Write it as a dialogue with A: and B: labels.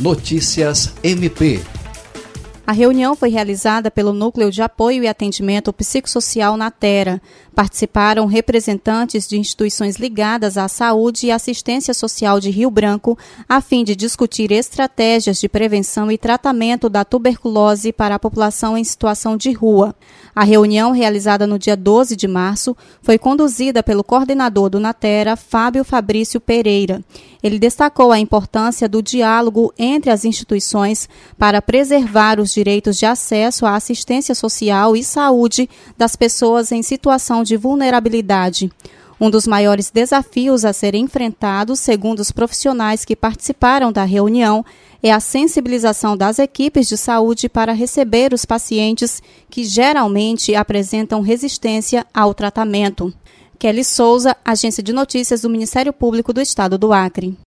A: Notícias MP
B: a reunião foi realizada pelo Núcleo de Apoio e Atendimento Psicossocial na Terra. Participaram representantes de instituições ligadas à saúde e assistência social de Rio Branco, a fim de discutir estratégias de prevenção e tratamento da tuberculose para a população em situação de rua. A reunião, realizada no dia 12 de março, foi conduzida pelo coordenador do Natera, Fábio Fabrício Pereira. Ele destacou a importância do diálogo entre as instituições para preservar os direitos de acesso à assistência social e saúde das pessoas em situação de vulnerabilidade. Um dos maiores desafios a serem enfrentados, segundo os profissionais que participaram da reunião, é a sensibilização das equipes de saúde para receber os pacientes que geralmente apresentam resistência ao tratamento. Kelly Souza, Agência de Notícias do Ministério Público do Estado do Acre.